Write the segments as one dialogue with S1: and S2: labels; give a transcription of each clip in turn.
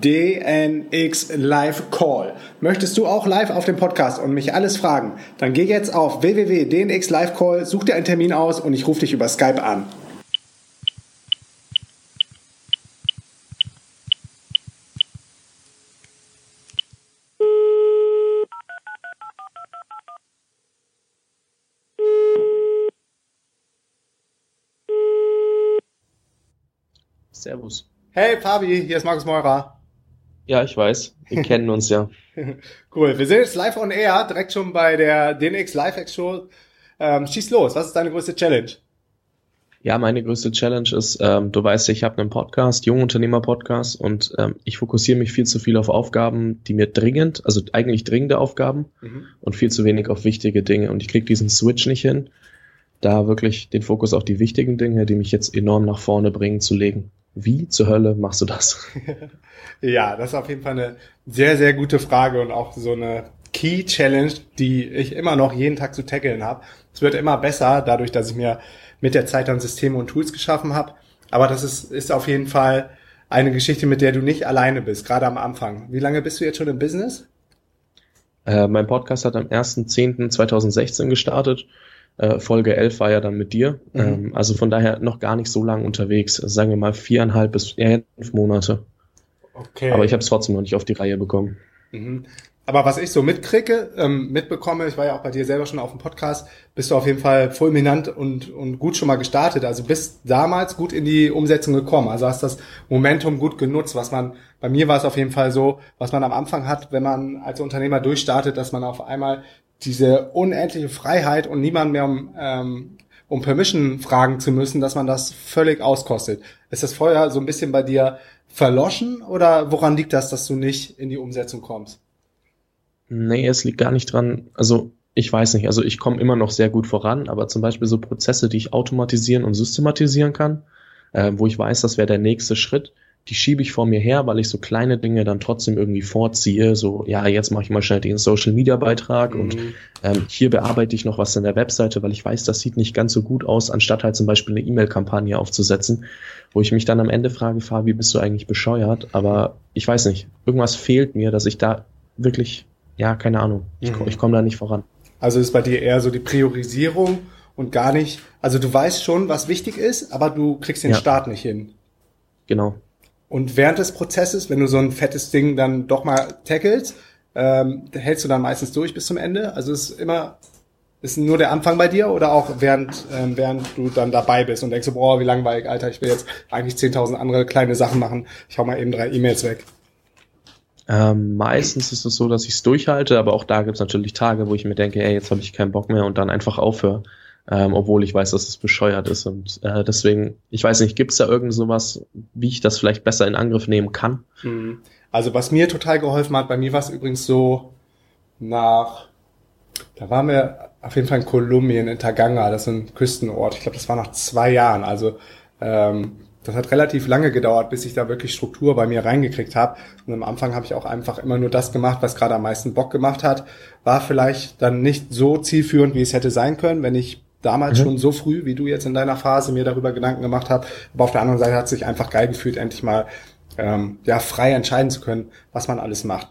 S1: DNX Live Call. Möchtest du auch live auf dem Podcast und mich alles fragen? Dann geh jetzt auf www.dnx Live Call, such dir einen Termin aus und ich rufe dich über Skype an.
S2: Servus.
S1: Hey Fabi, hier ist Markus Meurer.
S2: Ja, ich weiß. Wir kennen uns ja.
S1: Cool. Wir sind jetzt live on air, direkt schon bei der DNX Live Show. Ähm, schieß los. Was ist deine größte Challenge?
S2: Ja, meine größte Challenge ist, ähm, du weißt, ich habe einen Podcast, Jungunternehmer-Podcast, und ähm, ich fokussiere mich viel zu viel auf Aufgaben, die mir dringend, also eigentlich dringende Aufgaben mhm. und viel zu wenig auf wichtige Dinge. Und ich kriege diesen Switch nicht hin, da wirklich den Fokus auf die wichtigen Dinge, die mich jetzt enorm nach vorne bringen, zu legen. Wie zur Hölle machst du das?
S1: ja, das ist auf jeden Fall eine sehr, sehr gute Frage und auch so eine Key Challenge, die ich immer noch jeden Tag zu tackeln habe. Es wird immer besser, dadurch, dass ich mir mit der Zeit dann Systeme und Tools geschaffen habe. Aber das ist, ist auf jeden Fall eine Geschichte, mit der du nicht alleine bist, gerade am Anfang. Wie lange bist du jetzt schon im Business?
S2: Äh, mein Podcast hat am 1.10.2016 gestartet äh, Folge 11 war ja dann mit dir. Mhm. Ähm, also von daher noch gar nicht so lange unterwegs. Also sagen wir mal viereinhalb bis eher fünf Monate. Okay. Aber ich habe es trotzdem noch nicht auf die Reihe bekommen.
S1: Mhm. Aber was ich so mitkriege, ähm, mitbekomme, ich war ja auch bei dir selber schon auf dem Podcast, bist du auf jeden Fall fulminant und, und gut schon mal gestartet. Also bist damals gut in die Umsetzung gekommen. Also hast das Momentum gut genutzt, was man, bei mir war es auf jeden Fall so, was man am Anfang hat, wenn man als Unternehmer durchstartet, dass man auf einmal diese unendliche Freiheit und niemand mehr um, ähm, um Permission fragen zu müssen, dass man das völlig auskostet. Ist das vorher so ein bisschen bei dir verloschen oder woran liegt das, dass du nicht in die Umsetzung kommst?
S2: Nee, es liegt gar nicht dran. Also ich weiß nicht, also ich komme immer noch sehr gut voran, aber zum Beispiel so Prozesse, die ich automatisieren und systematisieren kann, äh, wo ich weiß, das wäre der nächste Schritt, die schiebe ich vor mir her, weil ich so kleine Dinge dann trotzdem irgendwie vorziehe. So, ja, jetzt mache ich mal schnell den Social Media Beitrag mhm. und ähm, hier bearbeite ich noch was in der Webseite, weil ich weiß, das sieht nicht ganz so gut aus, anstatt halt zum Beispiel eine E-Mail-Kampagne aufzusetzen, wo ich mich dann am Ende frage, Fabi, bist du eigentlich bescheuert? Aber ich weiß nicht, irgendwas fehlt mir, dass ich da wirklich, ja, keine Ahnung, ich, mhm. ich komme da nicht voran.
S1: Also ist bei dir eher so die Priorisierung und gar nicht, also du weißt schon, was wichtig ist, aber du kriegst den ja. Start nicht hin.
S2: Genau.
S1: Und während des Prozesses, wenn du so ein fettes Ding dann doch mal tackelst, ähm, hältst du dann meistens durch bis zum Ende. Also ist immer ist nur der Anfang bei dir oder auch während ähm, während du dann dabei bist und denkst so, boah, wie langweilig, Alter, ich will jetzt eigentlich 10.000 andere kleine Sachen machen. Ich hau mal eben drei E-Mails weg.
S2: Ähm, meistens ist es so, dass ich es durchhalte, aber auch da gibt es natürlich Tage, wo ich mir denke, ey, jetzt habe ich keinen Bock mehr und dann einfach aufhöre ähm, obwohl ich weiß, dass es bescheuert ist. Und äh, deswegen, ich weiß nicht, gibt es da irgend sowas, wie ich das vielleicht besser in Angriff nehmen kann?
S1: Mhm. Also was mir total geholfen hat, bei mir war es übrigens so nach, da waren wir auf jeden Fall in Kolumbien, in Taganga, das ist ein Küstenort. Ich glaube, das war nach zwei Jahren. Also ähm, das hat relativ lange gedauert, bis ich da wirklich Struktur bei mir reingekriegt habe. Und am Anfang habe ich auch einfach immer nur das gemacht, was gerade am meisten Bock gemacht hat. War vielleicht dann nicht so zielführend, wie es hätte sein können, wenn ich damals mhm. schon so früh, wie du jetzt in deiner Phase mir darüber Gedanken gemacht hast. Aber auf der anderen Seite hat es sich einfach geil gefühlt, endlich mal ähm, ja frei entscheiden zu können, was man alles macht.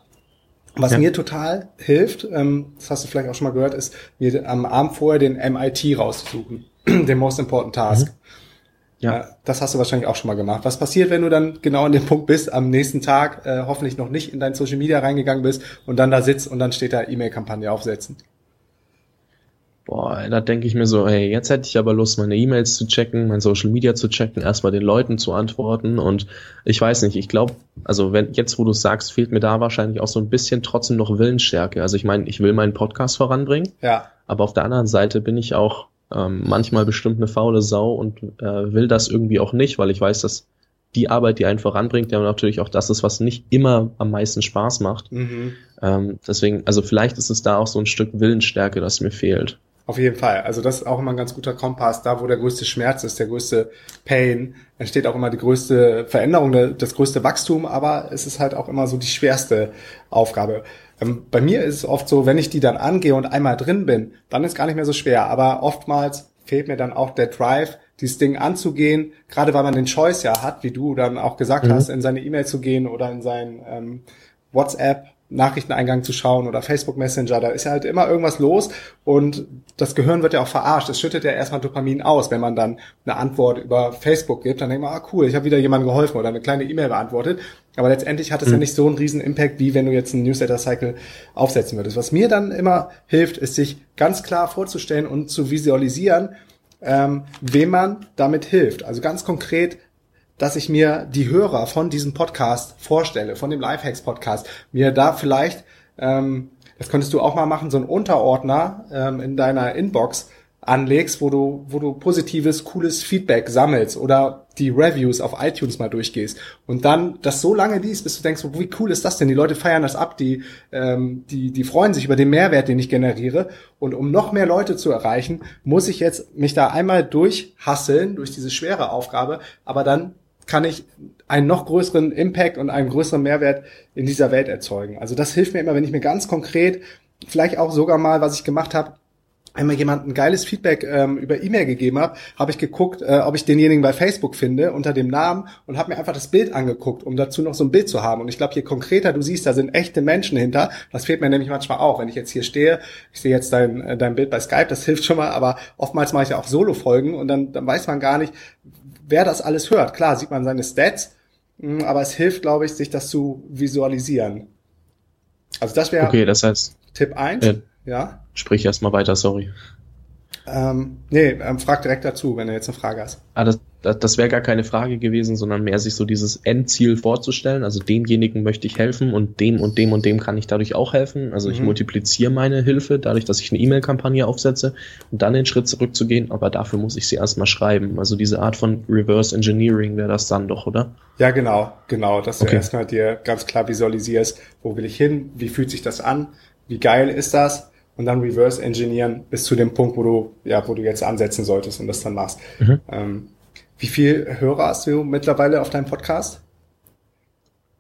S1: Was ja. mir total hilft, ähm, das hast du vielleicht auch schon mal gehört, ist mir am Abend vorher den MIT rauszusuchen, den Most Important Task. Mhm. Ja. Das hast du wahrscheinlich auch schon mal gemacht. Was passiert, wenn du dann genau an dem Punkt bist, am nächsten Tag äh, hoffentlich noch nicht in dein Social Media reingegangen bist und dann da sitzt und dann steht da E-Mail-Kampagne aufsetzen?
S2: Boah, da denke ich mir so, hey, jetzt hätte ich aber Lust, meine E-Mails zu checken, mein Social Media zu checken, erstmal den Leuten zu antworten und ich weiß nicht, ich glaube, also wenn jetzt, wo du sagst, fehlt mir da wahrscheinlich auch so ein bisschen trotzdem noch Willensstärke. Also ich meine, ich will meinen Podcast voranbringen,
S1: ja.
S2: aber auf der anderen Seite bin ich auch ähm, manchmal bestimmt eine faule Sau und äh, will das irgendwie auch nicht, weil ich weiß, dass die Arbeit, die einen voranbringt, ja natürlich auch das ist, was nicht immer am meisten Spaß macht. Mhm. Ähm, deswegen, also vielleicht ist es da auch so ein Stück Willensstärke, das mir fehlt.
S1: Auf jeden Fall. Also das ist auch immer ein ganz guter Kompass. Da, wo der größte Schmerz ist, der größte Pain, entsteht auch immer die größte Veränderung, das größte Wachstum, aber es ist halt auch immer so die schwerste Aufgabe. Ähm, bei mir ist es oft so, wenn ich die dann angehe und einmal drin bin, dann ist gar nicht mehr so schwer. Aber oftmals fehlt mir dann auch der Drive, dieses Ding anzugehen, gerade weil man den Choice ja hat, wie du dann auch gesagt mhm. hast, in seine E-Mail zu gehen oder in sein ähm, WhatsApp Nachrichteneingang zu schauen oder Facebook Messenger, da ist ja halt immer irgendwas los und das Gehirn wird ja auch verarscht. Es schüttet ja erstmal Dopamin aus, wenn man dann eine Antwort über Facebook gibt, dann denkt man, ah cool, ich habe wieder jemandem geholfen oder eine kleine E-Mail beantwortet. Aber letztendlich hat es mhm. ja nicht so einen riesen Impact, wie wenn du jetzt einen Newsletter-Cycle aufsetzen würdest. Was mir dann immer hilft, ist sich ganz klar vorzustellen und zu visualisieren, ähm, wem man damit hilft. Also ganz konkret dass ich mir die Hörer von diesem Podcast vorstelle, von dem Lifehacks Podcast, mir da vielleicht, ähm, das könntest du auch mal machen, so einen Unterordner ähm, in deiner Inbox anlegst, wo du, wo du positives, cooles Feedback sammelst oder die Reviews auf iTunes mal durchgehst und dann das so lange liest, bis du denkst, wie cool ist das denn? Die Leute feiern das ab, die, ähm, die, die freuen sich über den Mehrwert, den ich generiere. Und um noch mehr Leute zu erreichen, muss ich jetzt mich da einmal durchhasseln, durch diese schwere Aufgabe, aber dann kann ich einen noch größeren Impact und einen größeren Mehrwert in dieser Welt erzeugen. Also das hilft mir immer, wenn ich mir ganz konkret, vielleicht auch sogar mal, was ich gemacht habe, einmal jemand ein geiles Feedback ähm, über E-Mail gegeben habe, habe ich geguckt, äh, ob ich denjenigen bei Facebook finde unter dem Namen und habe mir einfach das Bild angeguckt, um dazu noch so ein Bild zu haben. Und ich glaube, je konkreter du siehst, da sind echte Menschen hinter. Das fehlt mir nämlich manchmal auch, wenn ich jetzt hier stehe. Ich sehe jetzt dein, äh, dein Bild bei Skype, das hilft schon mal, aber oftmals mache ich ja auch Solo-Folgen und dann, dann weiß man gar nicht, wer das alles hört. Klar sieht man seine Stats, mm, aber es hilft, glaube ich, sich das zu visualisieren. Also das wäre
S2: okay, das heißt,
S1: Tipp 1. Äh, ja.
S2: Sprich erstmal weiter, sorry.
S1: Ähm, nee, ähm, frag direkt dazu, wenn du jetzt eine Frage hast.
S2: Ah, das, das, das wäre gar keine Frage gewesen, sondern mehr sich so dieses Endziel vorzustellen. Also demjenigen möchte ich helfen und dem und dem und dem kann ich dadurch auch helfen. Also ich mhm. multipliziere meine Hilfe dadurch, dass ich eine E-Mail-Kampagne aufsetze und dann den Schritt zurückzugehen, aber dafür muss ich sie erstmal schreiben. Also diese Art von Reverse Engineering wäre das dann doch, oder?
S1: Ja, genau, genau, dass du okay. erstmal dir ganz klar visualisierst, wo will ich hin, wie fühlt sich das an, wie geil ist das und dann reverse engineeren bis zu dem Punkt, wo du, ja, wo du jetzt ansetzen solltest und das dann machst. Mhm. Ähm, wie viel Hörer hast du mittlerweile auf deinem Podcast?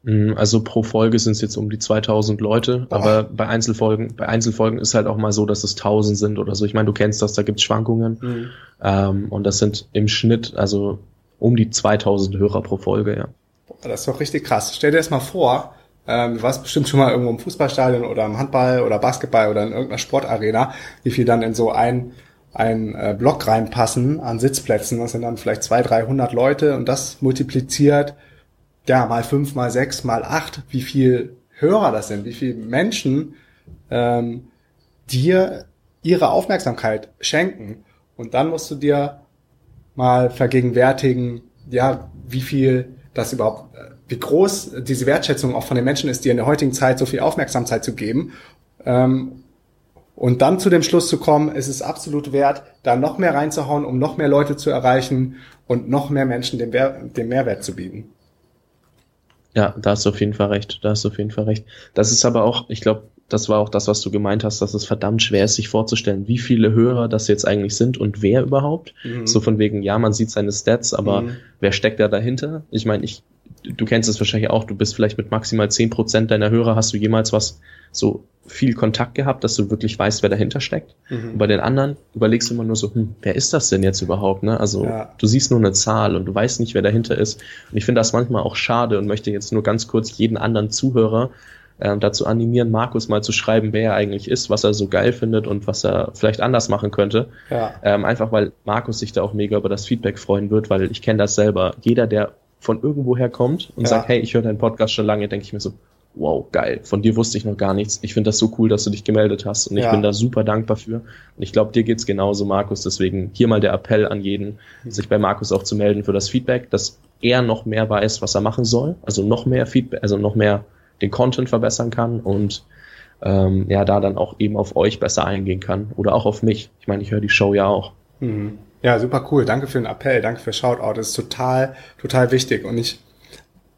S2: Mm, also pro Folge sind es jetzt um die 2000 Leute, Boah. aber bei Einzelfolgen, bei Einzelfolgen ist halt auch mal so, dass es 1000 sind oder so. Ich meine, du kennst das, da gibt's Schwankungen mhm. ähm, und das sind im Schnitt also um die 2000 Hörer pro Folge, ja.
S1: Boah, das ist doch richtig krass. Stell dir das mal vor, ähm, du warst bestimmt schon mal irgendwo im Fußballstadion oder im Handball oder Basketball oder in irgendeiner Sportarena, wie viel dann in so ein, ein äh, Block reinpassen an Sitzplätzen. Das sind dann vielleicht 200, 300 Leute und das multipliziert, ja, mal fünf, mal sechs, mal acht, wie viel Hörer das sind, wie viele Menschen ähm, dir ihre Aufmerksamkeit schenken. Und dann musst du dir mal vergegenwärtigen, ja, wie viel das überhaupt äh, wie groß diese Wertschätzung auch von den Menschen ist, dir in der heutigen Zeit so viel Aufmerksamkeit zu geben. Ähm, und dann zu dem Schluss zu kommen, es ist absolut wert, da noch mehr reinzuhauen, um noch mehr Leute zu erreichen und noch mehr Menschen den, den Mehrwert zu bieten.
S2: Ja, da hast du auf jeden Fall recht. Da hast du auf jeden Fall recht. Das ist aber auch, ich glaube, das war auch das, was du gemeint hast, dass es verdammt schwer ist, sich vorzustellen, wie viele Hörer das jetzt eigentlich sind und wer überhaupt. Mhm. So von wegen, ja, man sieht seine Stats, aber mhm. wer steckt da dahinter? Ich meine, ich du kennst es wahrscheinlich auch, du bist vielleicht mit maximal zehn Prozent deiner Hörer, hast du jemals was so viel Kontakt gehabt, dass du wirklich weißt, wer dahinter steckt. Mhm. Und bei den anderen überlegst du immer nur so, hm, wer ist das denn jetzt überhaupt? Ne? Also ja. du siehst nur eine Zahl und du weißt nicht, wer dahinter ist. Und ich finde das manchmal auch schade und möchte jetzt nur ganz kurz jeden anderen Zuhörer äh, dazu animieren, Markus mal zu schreiben, wer er eigentlich ist, was er so geil findet und was er vielleicht anders machen könnte. Ja. Ähm, einfach weil Markus sich da auch mega über das Feedback freuen wird, weil ich kenne das selber. Jeder, der von irgendwoher kommt und ja. sagt, hey, ich höre deinen Podcast schon lange, denke ich mir so, wow, geil, von dir wusste ich noch gar nichts. Ich finde das so cool, dass du dich gemeldet hast und ich ja. bin da super dankbar für. Und ich glaube, dir geht's genauso, Markus. Deswegen hier mal der Appell an jeden, sich bei Markus auch zu melden für das Feedback, dass er noch mehr weiß, was er machen soll, also noch mehr Feedback, also noch mehr den Content verbessern kann und ähm, ja, da dann auch eben auf euch besser eingehen kann oder auch auf mich. Ich meine, ich höre die Show ja auch.
S1: Mhm. Ja, super cool. Danke für den Appell, danke für Shoutout. Das ist total, total wichtig. Und ich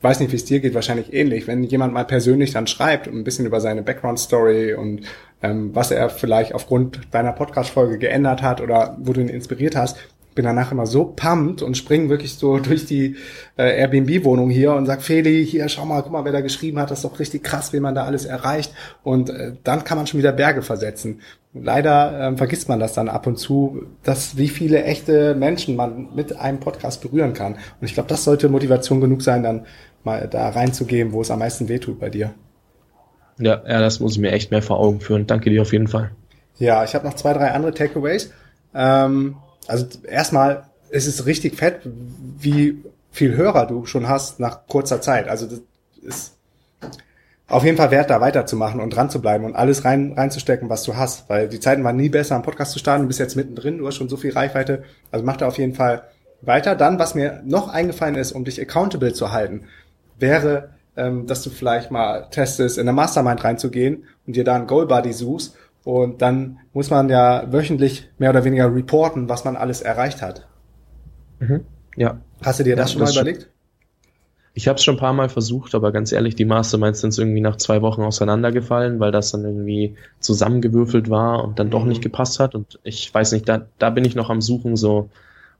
S1: weiß nicht, wie es dir geht, wahrscheinlich ähnlich. Wenn jemand mal persönlich dann schreibt und ein bisschen über seine Background-Story und ähm, was er vielleicht aufgrund deiner Podcast-Folge geändert hat oder wo du ihn inspiriert hast, bin danach immer so pumped und spring wirklich so durch die äh, Airbnb-Wohnung hier und sag, Feli, hier, schau mal, guck mal, wer da geschrieben hat, das ist doch richtig krass, wie man da alles erreicht. Und äh, dann kann man schon wieder Berge versetzen. Leider ähm, vergisst man das dann ab und zu, dass wie viele echte Menschen man mit einem Podcast berühren kann. Und ich glaube, das sollte Motivation genug sein, dann mal da reinzugehen, wo es am meisten wehtut bei dir.
S2: Ja, ja, das muss ich mir echt mehr vor Augen führen. Danke dir auf jeden Fall.
S1: Ja, ich habe noch zwei, drei andere Takeaways. Ähm, also erstmal ist es richtig fett, wie viel Hörer du schon hast nach kurzer Zeit. Also das ist auf jeden Fall wert, da weiterzumachen und dran zu bleiben und alles rein, reinzustecken, was du hast. Weil die Zeiten waren nie besser, einen Podcast zu starten. Du bist jetzt mittendrin, du hast schon so viel Reichweite. Also mach da auf jeden Fall weiter. Dann, was mir noch eingefallen ist, um dich accountable zu halten, wäre, ähm, dass du vielleicht mal testest, in eine Mastermind reinzugehen und dir da einen Goal Buddy suchst und dann muss man ja wöchentlich mehr oder weniger reporten, was man alles erreicht hat.
S2: Mhm. Ja.
S1: Hast du dir das ja, schon das mal überlegt?
S2: Ich habe es schon ein paar Mal versucht, aber ganz ehrlich, die Masterminds sind irgendwie nach zwei Wochen auseinandergefallen, weil das dann irgendwie zusammengewürfelt war und dann mhm. doch nicht gepasst hat. Und ich weiß nicht, da, da bin ich noch am Suchen, so,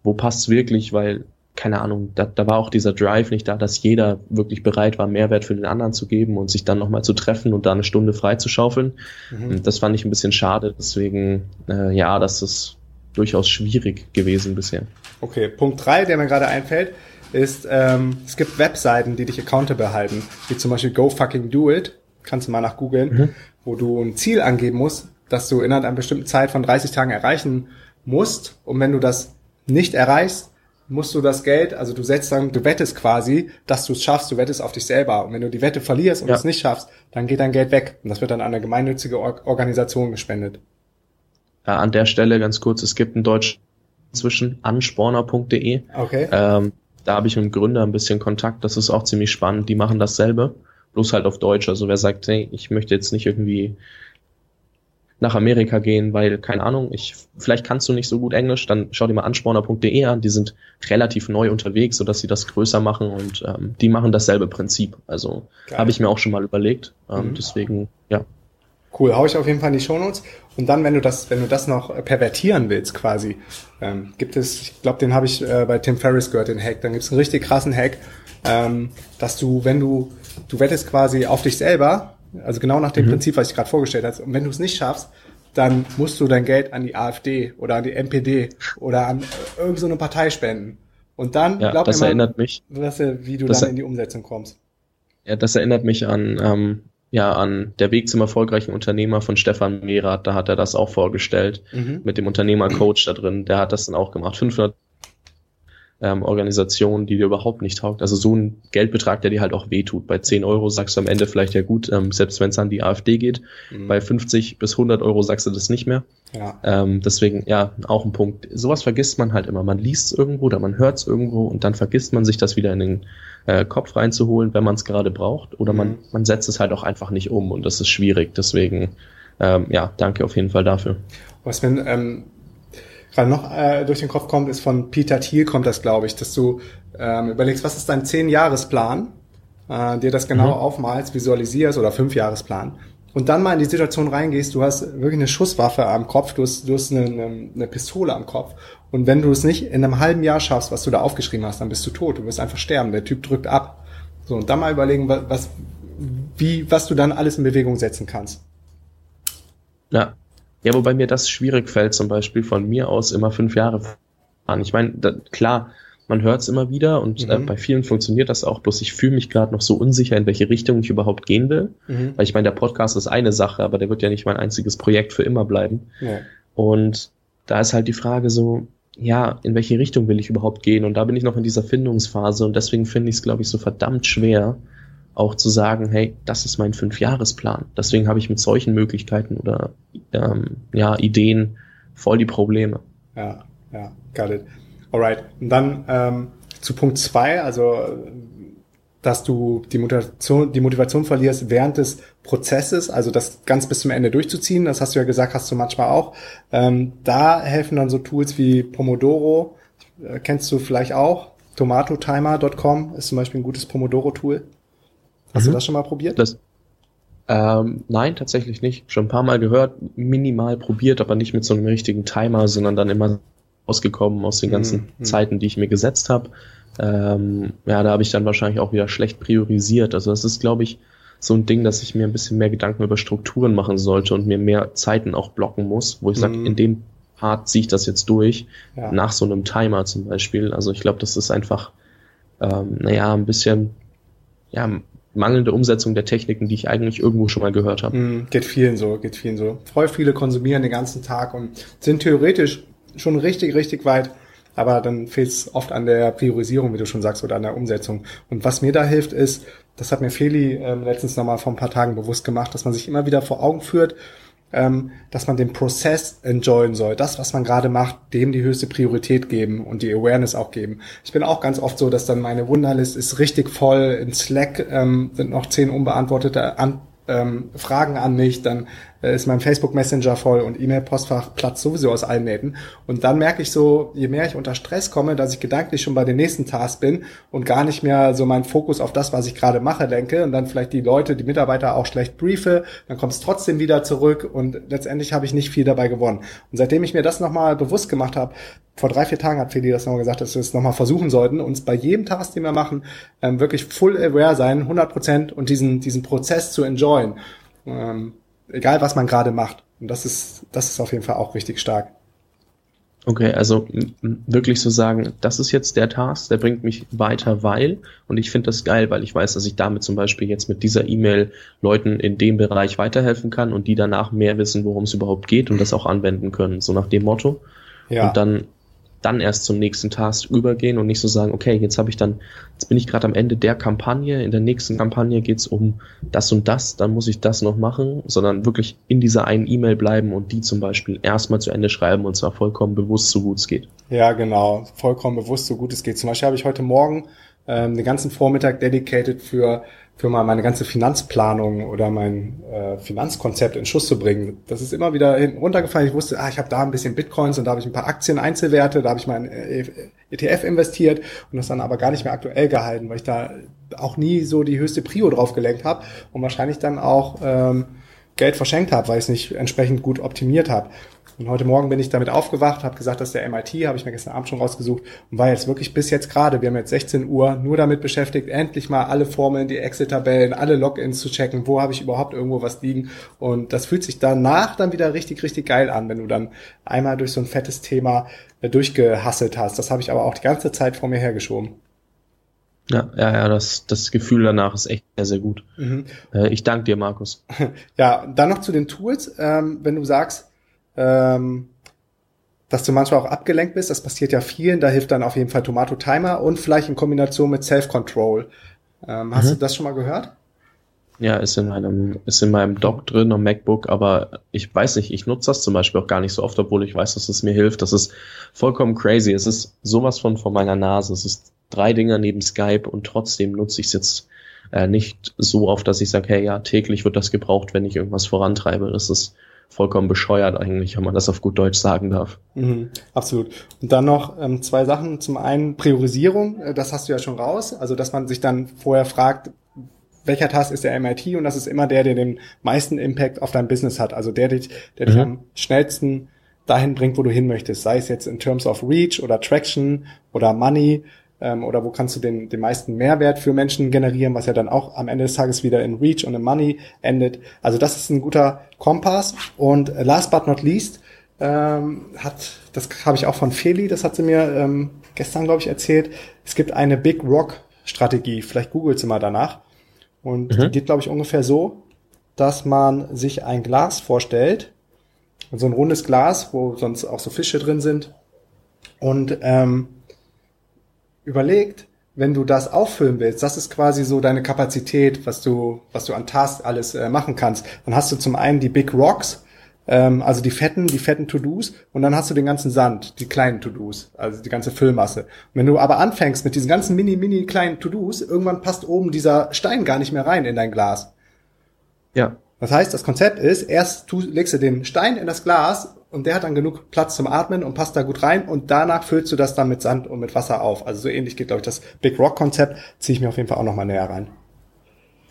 S2: wo passt's wirklich, weil keine Ahnung, da, da war auch dieser Drive nicht da, dass jeder wirklich bereit war, Mehrwert für den anderen zu geben und sich dann nochmal zu treffen und da eine Stunde freizuschaufeln. Mhm. Das fand ich ein bisschen schade, deswegen, äh, ja, das ist durchaus schwierig gewesen bisher.
S1: Okay, Punkt drei, der mir gerade einfällt, ist, ähm, es gibt Webseiten, die dich accountable halten, wie zum Beispiel Go Fucking Do It, kannst du mal nach googeln, mhm. wo du ein Ziel angeben musst, dass du innerhalb einer bestimmten Zeit von 30 Tagen erreichen musst und wenn du das nicht erreichst, musst du das Geld, also du setzt dann, du wettest quasi, dass du es schaffst, du wettest auf dich selber. Und wenn du die Wette verlierst und ja. es nicht schaffst, dann geht dein Geld weg. Und das wird dann an eine gemeinnützige Organisation gespendet.
S2: Ja, an der Stelle ganz kurz, es gibt ein Deutsch zwischen ansporner.de. Okay. Ähm, da habe ich mit dem Gründer ein bisschen Kontakt, das ist auch ziemlich spannend. Die machen dasselbe, bloß halt auf Deutsch. Also wer sagt, hey, ich möchte jetzt nicht irgendwie nach Amerika gehen, weil, keine Ahnung, ich, vielleicht kannst du nicht so gut Englisch, dann schau dir mal ansporner.de an, die sind relativ neu unterwegs, sodass sie das größer machen und ähm, die machen dasselbe Prinzip. Also habe ich mir auch schon mal überlegt. Ähm, mhm. Deswegen, ja.
S1: Cool, hau ich auf jeden Fall in die Shownotes. Und dann, wenn du das, wenn du das noch pervertieren willst, quasi, ähm, gibt es, ich glaube, den habe ich äh, bei Tim Ferriss gehört, den Hack. Dann gibt es einen richtig krassen Hack, ähm, dass du, wenn du, du wettest quasi auf dich selber also genau nach dem mhm. Prinzip, was ich gerade vorgestellt habe. Und wenn du es nicht schaffst, dann musst du dein Geld an die AfD oder an die NPD oder an irgendeine so Partei spenden. Und dann
S2: ja, glaubt das immer, erinnert mich,
S1: dass, wie du dann in die Umsetzung kommst.
S2: Ja, das erinnert mich an ähm, ja an der Weg zum erfolgreichen Unternehmer von Stefan Mehrath. Da hat er das auch vorgestellt mhm. mit dem Unternehmercoach da drin. Der hat das dann auch gemacht. 500 ähm, Organisation, die dir überhaupt nicht taugt. Also so ein Geldbetrag, der dir halt auch wehtut. Bei 10 Euro sagst du am Ende vielleicht ja gut, ähm, selbst wenn es an die AfD geht. Mhm. Bei 50 bis 100 Euro sagst du das nicht mehr. Ja. Ähm, deswegen, ja, auch ein Punkt. Sowas vergisst man halt immer. Man liest es irgendwo oder man hört es irgendwo und dann vergisst man sich das wieder in den äh, Kopf reinzuholen, wenn man es gerade braucht. Oder mhm. man, man setzt es halt auch einfach nicht um und das ist schwierig. Deswegen, ähm, ja, danke auf jeden Fall dafür.
S1: Was wenn, ähm, gerade noch äh, durch den Kopf kommt, ist von Peter Thiel kommt das, glaube ich, dass du ähm, überlegst, was ist dein Zehn-Jahres-Plan, äh, dir das genau mhm. aufmalst, visualisierst oder Fünf-Jahres-Plan und dann mal in die Situation reingehst, du hast wirklich eine Schusswaffe am Kopf, du hast, du hast eine, eine, eine Pistole am Kopf und wenn du es nicht in einem halben Jahr schaffst, was du da aufgeschrieben hast, dann bist du tot, du wirst einfach sterben, der Typ drückt ab. So, und dann mal überlegen, was, wie, was du dann alles in Bewegung setzen kannst.
S2: Ja, ja, wobei mir das schwierig fällt, zum Beispiel von mir aus immer fünf Jahre an. Ich meine, klar, man hört es immer wieder und äh, mhm. äh, bei vielen funktioniert das auch, bloß ich fühle mich gerade noch so unsicher, in welche Richtung ich überhaupt gehen will. Mhm. Weil ich meine, der Podcast ist eine Sache, aber der wird ja nicht mein einziges Projekt für immer bleiben. Ja. Und da ist halt die Frage so, ja, in welche Richtung will ich überhaupt gehen? Und da bin ich noch in dieser Findungsphase und deswegen finde ich es, glaube ich, so verdammt schwer, auch zu sagen, hey, das ist mein Fünfjahresplan. Deswegen habe ich mit solchen Möglichkeiten oder ähm, ja, Ideen voll die Probleme.
S1: Ja, ja, got it. Alright. Und dann ähm, zu Punkt zwei, also dass du die Motivation, die Motivation verlierst während des Prozesses, also das ganz bis zum Ende durchzuziehen. Das hast du ja gesagt, hast du manchmal auch. Ähm, da helfen dann so Tools wie Pomodoro, äh, kennst du vielleicht auch. Tomatotimer.com ist zum Beispiel ein gutes Pomodoro-Tool. Hast mhm. du das schon mal probiert?
S2: Das, Ähm, nein, tatsächlich nicht. Schon ein paar Mal gehört, minimal probiert, aber nicht mit so einem richtigen Timer, sondern dann immer rausgekommen aus den mhm, ganzen mhm. Zeiten, die ich mir gesetzt habe. Ähm, ja, da habe ich dann wahrscheinlich auch wieder schlecht priorisiert. Also das ist, glaube ich, so ein Ding, dass ich mir ein bisschen mehr Gedanken über Strukturen machen sollte und mir mehr Zeiten auch blocken muss, wo ich sage, mhm. in dem Part ziehe ich das jetzt durch, ja. nach so einem Timer zum Beispiel. Also ich glaube, das ist einfach, ähm, naja, ein bisschen, ja, mangelnde Umsetzung der Techniken, die ich eigentlich irgendwo schon mal gehört habe.
S1: Mm, geht vielen so, geht vielen so. Voll viele konsumieren den ganzen Tag und sind theoretisch schon richtig, richtig weit. Aber dann fehlt es oft an der Priorisierung, wie du schon sagst, oder an der Umsetzung. Und was mir da hilft, ist, das hat mir Feli ähm, letztens nochmal vor ein paar Tagen bewusst gemacht, dass man sich immer wieder vor Augen führt, ähm, dass man den Prozess enjoyen soll. Das, was man gerade macht, dem die höchste Priorität geben und die Awareness auch geben. Ich bin auch ganz oft so, dass dann meine Wunderlist ist richtig voll. In Slack ähm, sind noch zehn unbeantwortete An ähm, Fragen an mich, dann ist mein Facebook Messenger voll und E-Mail-Postfach platzt sowieso aus allen Nähten. Und dann merke ich so, je mehr ich unter Stress komme, dass ich gedanklich schon bei den nächsten Tasks bin und gar nicht mehr so meinen Fokus auf das, was ich gerade mache, lenke und dann vielleicht die Leute, die Mitarbeiter auch schlecht briefe, dann kommt es trotzdem wieder zurück und letztendlich habe ich nicht viel dabei gewonnen. Und seitdem ich mir das nochmal bewusst gemacht habe, vor drei, vier Tagen hat Feli das nochmal gesagt, dass wir es nochmal versuchen sollten, uns bei jedem Task, den wir machen, ähm, wirklich full aware sein, 100 Prozent und diesen, diesen Prozess zu enjoyen. Ähm, egal was man gerade macht. Und das ist, das ist auf jeden Fall auch richtig stark.
S2: Okay, also wirklich so sagen, das ist jetzt der Task, der bringt mich weiter, weil, und ich finde das geil, weil ich weiß, dass ich damit zum Beispiel jetzt mit dieser E-Mail Leuten in dem Bereich weiterhelfen kann und die danach mehr wissen, worum es überhaupt geht und das auch anwenden können, so nach dem Motto. Ja. Und dann dann erst zum nächsten Task übergehen und nicht so sagen, okay, jetzt habe ich dann, jetzt bin ich gerade am Ende der Kampagne, in der nächsten Kampagne geht's um das und das, dann muss ich das noch machen, sondern wirklich in dieser einen E-Mail bleiben und die zum Beispiel erstmal zu Ende schreiben und zwar vollkommen bewusst, so gut es geht.
S1: Ja, genau, vollkommen bewusst, so gut es geht. Zum Beispiel habe ich heute Morgen ähm, den ganzen Vormittag dedicated für für mal meine ganze Finanzplanung oder mein äh, Finanzkonzept in Schuss zu bringen. Das ist immer wieder hinten runtergefallen. Ich wusste, ah, ich habe da ein bisschen Bitcoins und da habe ich ein paar Aktien, Einzelwerte, da habe ich mein äh, ETF investiert und das dann aber gar nicht mehr aktuell gehalten, weil ich da auch nie so die höchste Prio drauf gelenkt habe und wahrscheinlich dann auch ähm, Geld verschenkt habe, weil ich es nicht entsprechend gut optimiert habe. Und heute Morgen bin ich damit aufgewacht, habe gesagt, dass der MIT, habe ich mir gestern Abend schon rausgesucht und war jetzt wirklich bis jetzt gerade, wir haben jetzt 16 Uhr, nur damit beschäftigt, endlich mal alle Formeln, die Excel-Tabellen, alle Logins zu checken, wo habe ich überhaupt irgendwo was liegen. Und das fühlt sich danach dann wieder richtig, richtig geil an, wenn du dann einmal durch so ein fettes Thema äh, durchgehasselt hast. Das habe ich aber auch die ganze Zeit vor mir hergeschoben.
S2: Ja, ja, ja, das, das Gefühl danach ist echt sehr, sehr gut. Mhm. Äh, ich danke dir, Markus.
S1: Ja, dann noch zu den Tools. Ähm, wenn du sagst, ähm, dass du manchmal auch abgelenkt bist. Das passiert ja vielen. Da hilft dann auf jeden Fall Tomato Timer und vielleicht in Kombination mit Self-Control. Ähm, hast mhm. du das schon mal gehört?
S2: Ja, ist in meinem, ist in meinem Dock drin am MacBook, aber ich weiß nicht, ich nutze das zum Beispiel auch gar nicht so oft, obwohl ich weiß, dass es mir hilft. Das ist vollkommen crazy. Es ist sowas von vor meiner Nase. Es ist drei Dinger neben Skype und trotzdem nutze ich es jetzt äh, nicht so oft, dass ich sage, hey, ja, täglich wird das gebraucht, wenn ich irgendwas vorantreibe. Das ist vollkommen bescheuert eigentlich, wenn man das auf gut Deutsch sagen darf.
S1: Mhm, absolut. Und dann noch ähm, zwei Sachen. Zum einen Priorisierung, äh, das hast du ja schon raus. Also, dass man sich dann vorher fragt, welcher Task ist der MIT und das ist immer der, der den meisten Impact auf dein Business hat. Also der, der, der mhm. dich am schnellsten dahin bringt, wo du hin möchtest. Sei es jetzt in terms of Reach oder Traction oder Money ähm, oder wo kannst du den, den meisten Mehrwert für Menschen generieren, was ja dann auch am Ende des Tages wieder in Reach und in Money endet. Also das ist ein guter Kompass. Und last but not least ähm, hat, das habe ich auch von Feli, das hat sie mir ähm, gestern, glaube ich, erzählt. Es gibt eine Big Rock Strategie. Vielleicht googelt sie mal danach. Und mhm. die geht, glaube ich, ungefähr so, dass man sich ein Glas vorstellt, so ein rundes Glas, wo sonst auch so Fische drin sind. Und ähm, überlegt, wenn du das auffüllen willst, das ist quasi so deine Kapazität, was du, was du an Tasks alles äh, machen kannst. Dann hast du zum einen die Big Rocks, ähm, also die fetten, die fetten To-Dos, und dann hast du den ganzen Sand, die kleinen To-Dos, also die ganze Füllmasse. Und wenn du aber anfängst mit diesen ganzen mini, mini kleinen To-Dos, irgendwann passt oben dieser Stein gar nicht mehr rein in dein Glas. Ja. Das heißt, das Konzept ist, erst du, legst du den Stein in das Glas und der hat dann genug Platz zum Atmen und passt da gut rein und danach füllst du das dann mit Sand und mit Wasser auf. Also so ähnlich geht, glaube ich, das Big Rock Konzept, ziehe ich mir auf jeden Fall auch nochmal näher rein.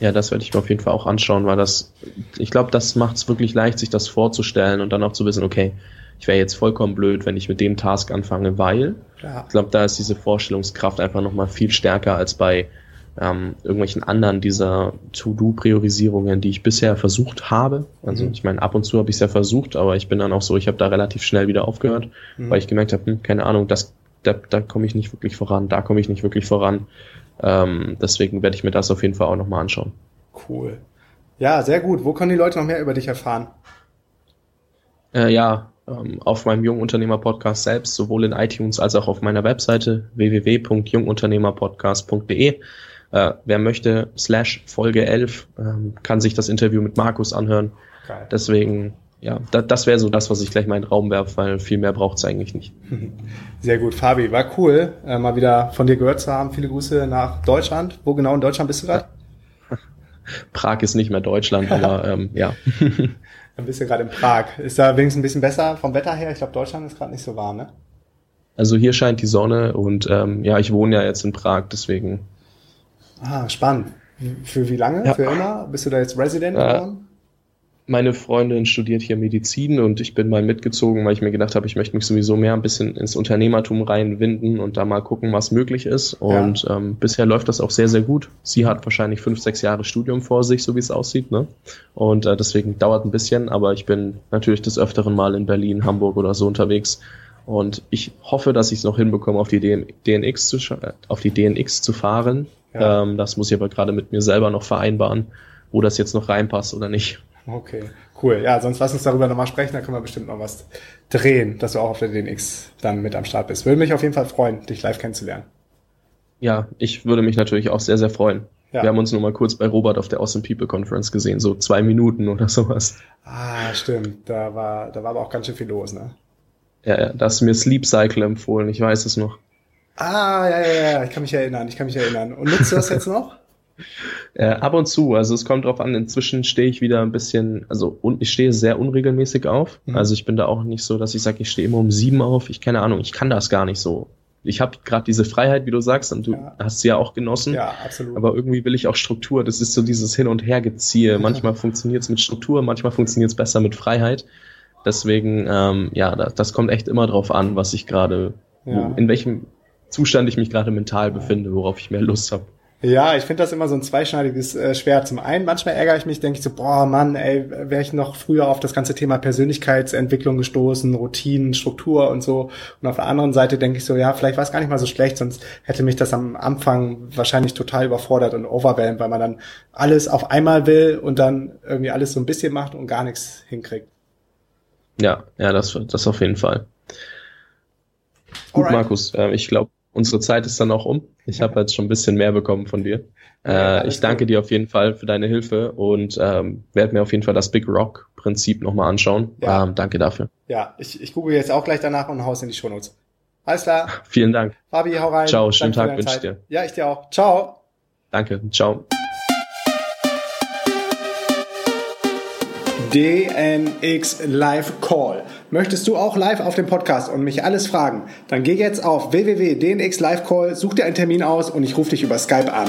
S2: Ja, das werde ich mir auf jeden Fall auch anschauen, weil das, ich glaube, das macht es wirklich leicht, sich das vorzustellen und dann auch zu wissen, okay, ich wäre jetzt vollkommen blöd, wenn ich mit dem Task anfange, weil ja. ich glaube, da ist diese Vorstellungskraft einfach nochmal viel stärker als bei ähm, irgendwelchen anderen dieser To-Do-Priorisierungen, die ich bisher versucht habe. Also mhm. ich meine, ab und zu habe ich es ja versucht, aber ich bin dann auch so, ich habe da relativ schnell wieder aufgehört, mhm. weil ich gemerkt habe, hm, keine Ahnung, das, da, da komme ich nicht wirklich voran, da komme ich nicht wirklich voran. Ähm, deswegen werde ich mir das auf jeden Fall auch nochmal anschauen.
S1: Cool. Ja, sehr gut. Wo können die Leute noch mehr über dich erfahren?
S2: Äh, ja, ähm, auf meinem Jungunternehmer-Podcast selbst, sowohl in iTunes als auch auf meiner Webseite www.jungunternehmerpodcast.de. Äh, wer möchte, slash Folge 11, ähm, kann sich das Interview mit Markus anhören. Geil. Deswegen, ja, da, das wäre so das, was ich gleich mal in den Raum werfe, weil viel mehr braucht es eigentlich nicht.
S1: Sehr gut, Fabi, war cool, äh, mal wieder von dir gehört zu haben. Viele Grüße nach Deutschland. Wo genau in Deutschland bist du gerade?
S2: Prag ist nicht mehr Deutschland, aber ähm, ja.
S1: ein bisschen gerade in Prag. Ist da wenigstens ein bisschen besser vom Wetter her? Ich glaube, Deutschland ist gerade nicht so warm, ne?
S2: Also hier scheint die Sonne und ähm, ja, ich wohne ja jetzt in Prag, deswegen
S1: Ah, spannend. Für wie lange? Ja. Für immer? Bist du da jetzt Resident äh, geworden?
S2: Meine Freundin studiert hier Medizin und ich bin mal mitgezogen, weil ich mir gedacht habe, ich möchte mich sowieso mehr ein bisschen ins Unternehmertum reinwinden und da mal gucken, was möglich ist. Und ja. ähm, bisher läuft das auch sehr, sehr gut. Sie hat wahrscheinlich fünf, sechs Jahre Studium vor sich, so wie es aussieht. Ne? Und äh, deswegen dauert ein bisschen, aber ich bin natürlich des Öfteren mal in Berlin, Hamburg oder so unterwegs. Und ich hoffe, dass ich es noch hinbekomme, auf die DNX zu, auf die DNX zu fahren ja. Ähm, das muss ich aber gerade mit mir selber noch vereinbaren, wo das jetzt noch reinpasst oder nicht.
S1: Okay, cool. Ja, sonst lass uns darüber nochmal sprechen, da können wir bestimmt noch was drehen, dass du auch auf der DNX dann mit am Start bist. Würde mich auf jeden Fall freuen, dich live kennenzulernen.
S2: Ja, ich würde mich natürlich auch sehr, sehr freuen. Ja. Wir haben uns nur mal kurz bei Robert auf der Awesome People Conference gesehen, so zwei Minuten oder sowas.
S1: Ah, stimmt. Da war, da war aber auch ganz schön viel los, ne?
S2: Ja, ja, da hast du mir Sleep Cycle empfohlen, ich weiß es noch.
S1: Ah, ja, ja, ja, ich kann mich erinnern, ich kann mich erinnern. Und nutzt du das jetzt noch?
S2: Äh, ab und zu, also es kommt drauf an, inzwischen stehe ich wieder ein bisschen, also und ich stehe sehr unregelmäßig auf. Mhm. Also ich bin da auch nicht so, dass ich sage, ich stehe immer um sieben auf. Ich keine Ahnung, ich kann das gar nicht so. Ich habe gerade diese Freiheit, wie du sagst, und du ja. hast sie ja auch genossen.
S1: Ja, absolut.
S2: Aber irgendwie will ich auch Struktur. Das ist so dieses Hin- und Hergeziehe. Manchmal funktioniert es mit Struktur, manchmal funktioniert es besser mit Freiheit. Deswegen, ähm, ja, das, das kommt echt immer drauf an, was ich gerade, ja. in welchem Zustand ich mich gerade mental befinde, worauf ich mehr Lust habe.
S1: Ja, ich finde das immer so ein zweischneidiges äh, Schwert. Zum einen, manchmal ärgere ich mich, denke ich so, boah, Mann, ey, wäre ich noch früher auf das ganze Thema Persönlichkeitsentwicklung gestoßen, Routinen, Struktur und so. Und auf der anderen Seite denke ich so, ja, vielleicht war es gar nicht mal so schlecht, sonst hätte mich das am Anfang wahrscheinlich total überfordert und overwhelmed, weil man dann alles auf einmal will und dann irgendwie alles so ein bisschen macht und gar nichts hinkriegt.
S2: Ja, ja, das, das auf jeden Fall. Gut, Alright. Markus, äh, ich glaube, unsere Zeit ist dann auch um. Ich habe jetzt schon ein bisschen mehr bekommen von dir. Äh, ich danke dir auf jeden Fall für deine Hilfe und ähm, werde mir auf jeden Fall das Big Rock Prinzip nochmal anschauen. Ja. Ähm, danke dafür.
S1: Ja, ich, ich google jetzt auch gleich danach und haus in die Shownotes. Alles klar.
S2: Vielen Dank.
S1: Fabi, hau rein.
S2: Ciao, schönen Tag wünsche ich dir.
S1: Ja, ich dir auch. Ciao.
S2: Danke, ciao.
S1: DNX Live Call. Möchtest du auch live auf dem Podcast und mich alles fragen? Dann geh jetzt auf www.dnx Live Call, such dir einen Termin aus und ich rufe dich über Skype an.